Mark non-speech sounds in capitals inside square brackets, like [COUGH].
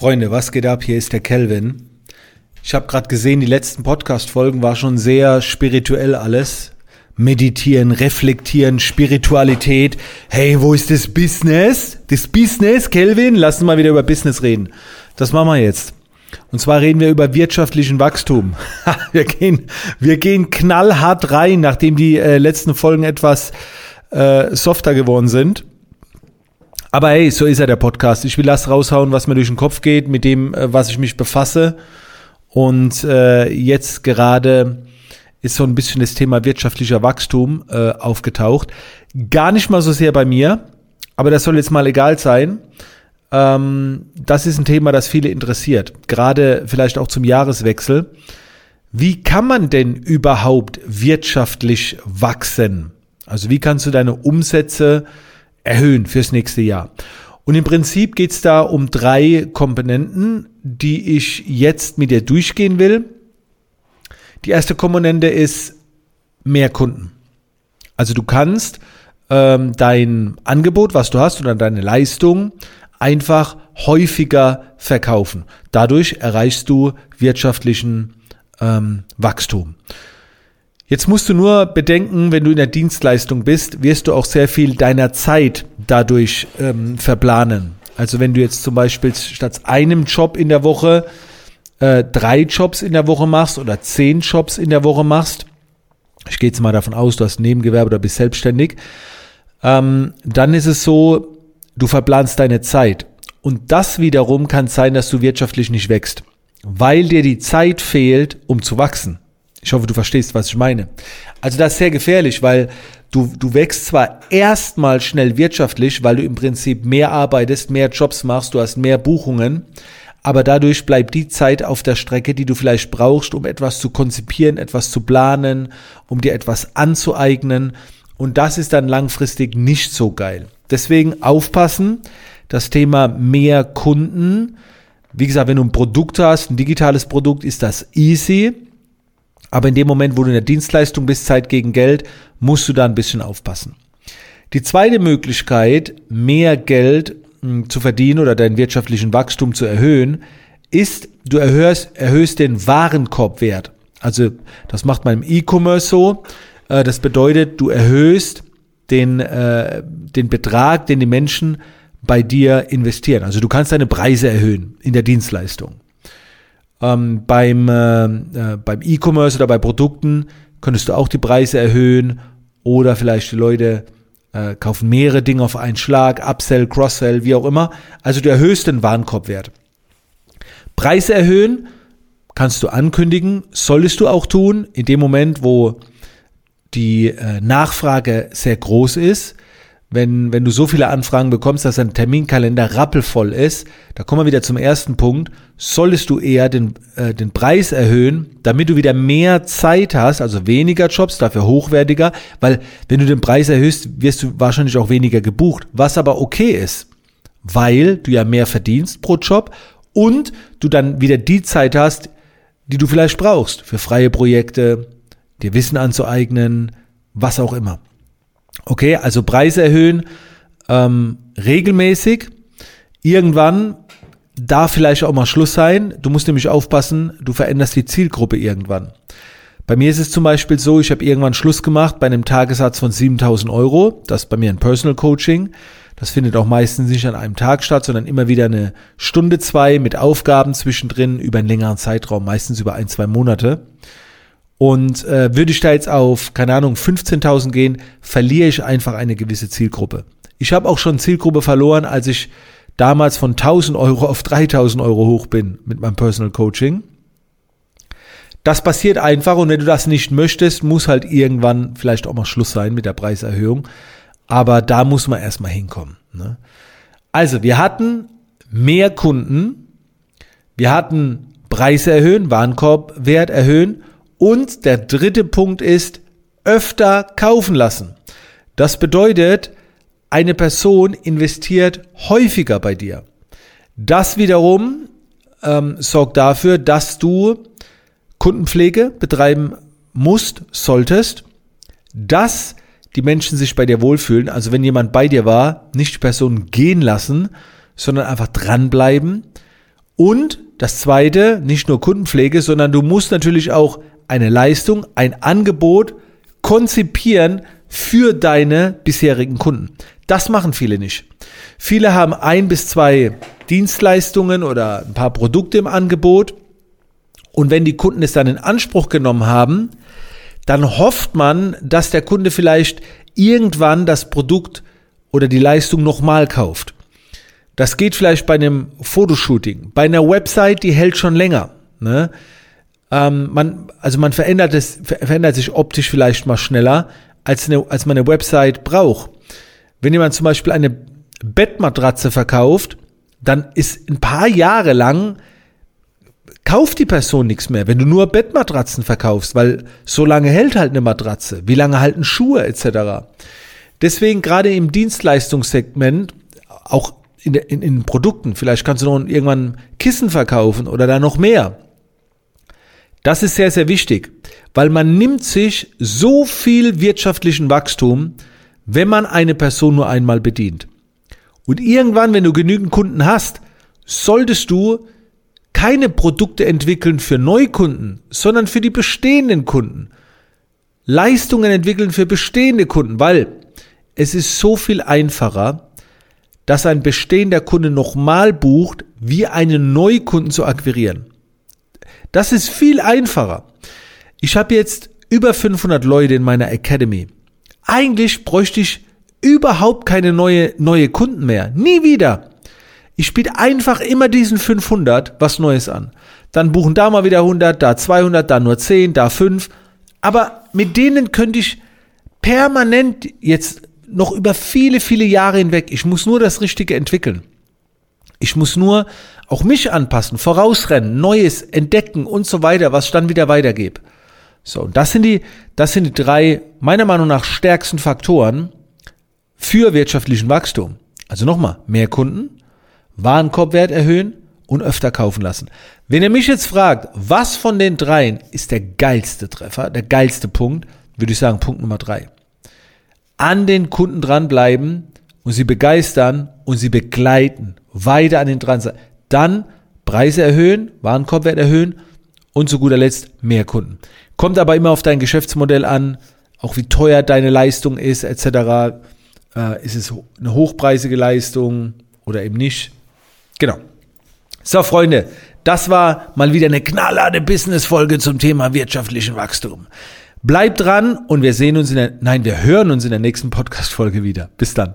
Freunde, was geht ab? Hier ist der Kelvin. Ich habe gerade gesehen, die letzten Podcast-Folgen war schon sehr spirituell alles. Meditieren, reflektieren, Spiritualität. Hey, wo ist das Business? Das Business, Kelvin? Lass uns mal wieder über Business reden. Das machen wir jetzt. Und zwar reden wir über wirtschaftlichen Wachstum. [LAUGHS] wir gehen, wir gehen knallhart rein, nachdem die äh, letzten Folgen etwas äh, softer geworden sind. Aber hey, so ist ja der Podcast. Ich will das raushauen, was mir durch den Kopf geht, mit dem, äh, was ich mich befasse. Und äh, jetzt gerade ist so ein bisschen das Thema wirtschaftlicher Wachstum äh, aufgetaucht. Gar nicht mal so sehr bei mir, aber das soll jetzt mal egal sein. Ähm, das ist ein Thema, das viele interessiert, gerade vielleicht auch zum Jahreswechsel. Wie kann man denn überhaupt wirtschaftlich wachsen? Also wie kannst du deine Umsätze erhöhen fürs nächste Jahr. Und im Prinzip geht es da um drei Komponenten, die ich jetzt mit dir durchgehen will. Die erste Komponente ist mehr Kunden. Also du kannst ähm, dein Angebot, was du hast oder deine Leistung einfach häufiger verkaufen. Dadurch erreichst du wirtschaftlichen ähm, Wachstum. Jetzt musst du nur bedenken, wenn du in der Dienstleistung bist, wirst du auch sehr viel deiner Zeit dadurch ähm, verplanen. Also wenn du jetzt zum Beispiel statt einem Job in der Woche äh, drei Jobs in der Woche machst oder zehn Jobs in der Woche machst, ich gehe jetzt mal davon aus, du hast Nebengewerbe oder bist selbstständig, ähm, dann ist es so, du verplanst deine Zeit. Und das wiederum kann sein, dass du wirtschaftlich nicht wächst, weil dir die Zeit fehlt, um zu wachsen. Ich hoffe, du verstehst, was ich meine. Also das ist sehr gefährlich, weil du, du wächst zwar erstmal schnell wirtschaftlich, weil du im Prinzip mehr arbeitest, mehr Jobs machst, du hast mehr Buchungen, aber dadurch bleibt die Zeit auf der Strecke, die du vielleicht brauchst, um etwas zu konzipieren, etwas zu planen, um dir etwas anzueignen. Und das ist dann langfristig nicht so geil. Deswegen aufpassen, das Thema mehr Kunden. Wie gesagt, wenn du ein Produkt hast, ein digitales Produkt, ist das easy. Aber in dem Moment, wo du in der Dienstleistung bist, Zeit gegen Geld, musst du da ein bisschen aufpassen. Die zweite Möglichkeit, mehr Geld hm, zu verdienen oder deinen wirtschaftlichen Wachstum zu erhöhen, ist, du erhöhst, erhöhst den Warenkorbwert. Also das macht man im E-Commerce so. Äh, das bedeutet, du erhöhst den, äh, den Betrag, den die Menschen bei dir investieren. Also du kannst deine Preise erhöhen in der Dienstleistung. Ähm, beim äh, äh, beim E-Commerce oder bei Produkten könntest du auch die Preise erhöhen oder vielleicht die Leute äh, kaufen mehrere Dinge auf einen Schlag, Upsell, Cross-Sell, wie auch immer. Also du erhöhst den Warenkorbwert. Preise erhöhen kannst du ankündigen, solltest du auch tun, in dem Moment, wo die äh, Nachfrage sehr groß ist wenn, wenn du so viele Anfragen bekommst, dass dein Terminkalender rappelvoll ist, da kommen wir wieder zum ersten Punkt, solltest du eher den, äh, den Preis erhöhen, damit du wieder mehr Zeit hast, also weniger Jobs, dafür hochwertiger, weil wenn du den Preis erhöhst, wirst du wahrscheinlich auch weniger gebucht, was aber okay ist, weil du ja mehr verdienst pro Job und du dann wieder die Zeit hast, die du vielleicht brauchst für freie Projekte, dir Wissen anzueignen, was auch immer. Okay, also Preise erhöhen ähm, regelmäßig. Irgendwann darf vielleicht auch mal Schluss sein. Du musst nämlich aufpassen, du veränderst die Zielgruppe irgendwann. Bei mir ist es zum Beispiel so, ich habe irgendwann Schluss gemacht bei einem Tagessatz von 7000 Euro. Das ist bei mir ein Personal Coaching. Das findet auch meistens nicht an einem Tag statt, sondern immer wieder eine Stunde, zwei mit Aufgaben zwischendrin über einen längeren Zeitraum, meistens über ein, zwei Monate. Und äh, würde ich da jetzt auf, keine Ahnung, 15.000 gehen, verliere ich einfach eine gewisse Zielgruppe. Ich habe auch schon Zielgruppe verloren, als ich damals von 1.000 Euro auf 3.000 Euro hoch bin mit meinem Personal Coaching. Das passiert einfach und wenn du das nicht möchtest, muss halt irgendwann vielleicht auch mal Schluss sein mit der Preiserhöhung. Aber da muss man erstmal hinkommen. Ne? Also, wir hatten mehr Kunden, wir hatten Preise erhöhen, Warenkorbwert erhöhen und der dritte Punkt ist, öfter kaufen lassen. Das bedeutet, eine Person investiert häufiger bei dir. Das wiederum ähm, sorgt dafür, dass du Kundenpflege betreiben musst, solltest, dass die Menschen sich bei dir wohlfühlen. Also wenn jemand bei dir war, nicht die Person gehen lassen, sondern einfach dranbleiben Und das zweite, nicht nur Kundenpflege, sondern du musst natürlich auch eine Leistung, ein Angebot konzipieren für deine bisherigen Kunden. Das machen viele nicht. Viele haben ein bis zwei Dienstleistungen oder ein paar Produkte im Angebot. Und wenn die Kunden es dann in Anspruch genommen haben, dann hofft man, dass der Kunde vielleicht irgendwann das Produkt oder die Leistung nochmal kauft. Das geht vielleicht bei einem Fotoshooting. Bei einer Website, die hält schon länger. Ne? Ähm, man, also man verändert, es, verändert sich optisch vielleicht mal schneller, als, eine, als man eine Website braucht. Wenn jemand zum Beispiel eine Bettmatratze verkauft, dann ist ein paar Jahre lang kauft die Person nichts mehr, wenn du nur Bettmatratzen verkaufst, weil so lange hält halt eine Matratze, wie lange halten Schuhe etc. Deswegen gerade im Dienstleistungssegment, auch in, in, in Produkten, vielleicht kannst du noch irgendwann Kissen verkaufen oder da noch mehr. Das ist sehr, sehr wichtig, weil man nimmt sich so viel wirtschaftlichen Wachstum, wenn man eine Person nur einmal bedient. Und irgendwann, wenn du genügend Kunden hast, solltest du keine Produkte entwickeln für Neukunden, sondern für die bestehenden Kunden. Leistungen entwickeln für bestehende Kunden, weil es ist so viel einfacher, dass ein bestehender Kunde nochmal bucht, wie einen Neukunden zu akquirieren. Das ist viel einfacher. Ich habe jetzt über 500 Leute in meiner Academy. Eigentlich bräuchte ich überhaupt keine neue, neue Kunden mehr. Nie wieder. Ich biete einfach immer diesen 500 was Neues an. Dann buchen da mal wieder 100, da 200, da nur 10, da 5. Aber mit denen könnte ich permanent jetzt noch über viele, viele Jahre hinweg, ich muss nur das Richtige entwickeln. Ich muss nur auch mich anpassen, vorausrennen, Neues entdecken und so weiter, was ich dann wieder weitergebe. So, und das sind die, das sind die drei, meiner Meinung nach, stärksten Faktoren für wirtschaftlichen Wachstum. Also nochmal, mehr Kunden, Warenkorbwert erhöhen und öfter kaufen lassen. Wenn ihr mich jetzt fragt, was von den dreien ist der geilste Treffer, der geilste Punkt, würde ich sagen, Punkt Nummer drei. An den Kunden dranbleiben und sie begeistern und sie begleiten, weiter an den sein. Dann Preise erhöhen, Warenkorbwert erhöhen und zu guter Letzt mehr Kunden. Kommt aber immer auf dein Geschäftsmodell an, auch wie teuer deine Leistung ist, etc. Äh, ist es eine hochpreisige Leistung oder eben nicht? Genau. So, Freunde, das war mal wieder eine knallharte Business-Folge zum Thema wirtschaftlichen Wachstum. Bleibt dran und wir sehen uns in der, nein, wir hören uns in der nächsten Podcast-Folge wieder. Bis dann.